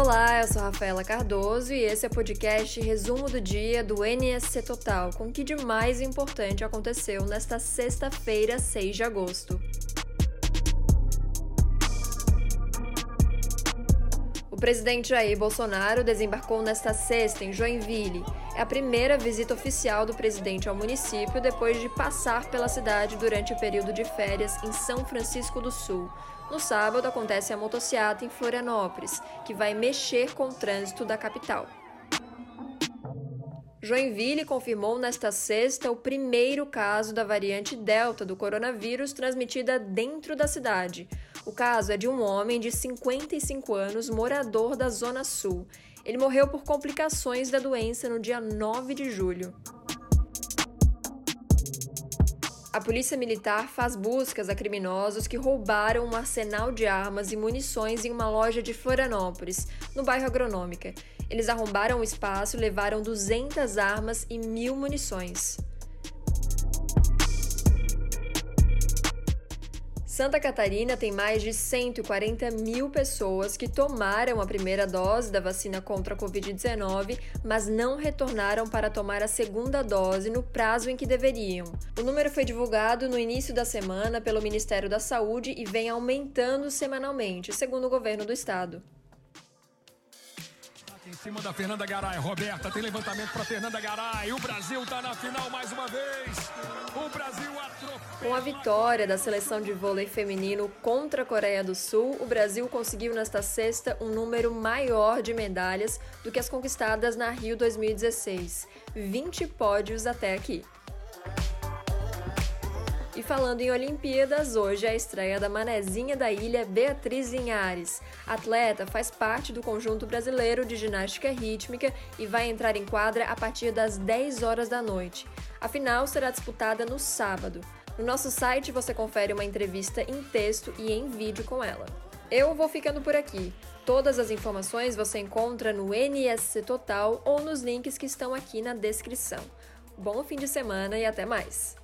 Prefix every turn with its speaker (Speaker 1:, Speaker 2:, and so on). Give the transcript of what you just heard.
Speaker 1: Olá, eu sou Rafaela Cardoso e esse é o podcast Resumo do Dia do NSC Total, com o que de mais importante aconteceu nesta sexta-feira, 6 de agosto. O presidente Jair Bolsonaro desembarcou nesta sexta em Joinville. É a primeira visita oficial do presidente ao município depois de passar pela cidade durante o período de férias em São Francisco do Sul. No sábado acontece a motociata em Florianópolis, que vai mexer com o trânsito da capital. Joinville confirmou nesta sexta o primeiro caso da variante Delta do coronavírus transmitida dentro da cidade. O caso é de um homem de 55 anos, morador da Zona Sul. Ele morreu por complicações da doença no dia 9 de julho. A polícia militar faz buscas a criminosos que roubaram um arsenal de armas e munições em uma loja de Florianópolis, no bairro Agronômica. Eles arrombaram o espaço e levaram 200 armas e mil munições. Santa Catarina tem mais de 140 mil pessoas que tomaram a primeira dose da vacina contra a Covid-19, mas não retornaram para tomar a segunda dose no prazo em que deveriam. O número foi divulgado no início da semana pelo Ministério da Saúde e vem aumentando semanalmente, segundo o governo do estado.
Speaker 2: Em cima da Fernanda Garay. Roberta tem levantamento para Fernanda Garay. O Brasil está na final mais uma vez.
Speaker 1: Com a vitória da seleção de vôlei feminino contra a Coreia do Sul, o Brasil conseguiu nesta sexta um número maior de medalhas do que as conquistadas na Rio 2016. 20 pódios até aqui. E falando em Olimpíadas, hoje é a estreia da manezinha da ilha Beatriz Linhares. A atleta faz parte do conjunto brasileiro de ginástica rítmica e vai entrar em quadra a partir das 10 horas da noite. A final será disputada no sábado. No nosso site você confere uma entrevista em texto e em vídeo com ela. Eu vou ficando por aqui. Todas as informações você encontra no NSC Total ou nos links que estão aqui na descrição. Bom fim de semana e até mais!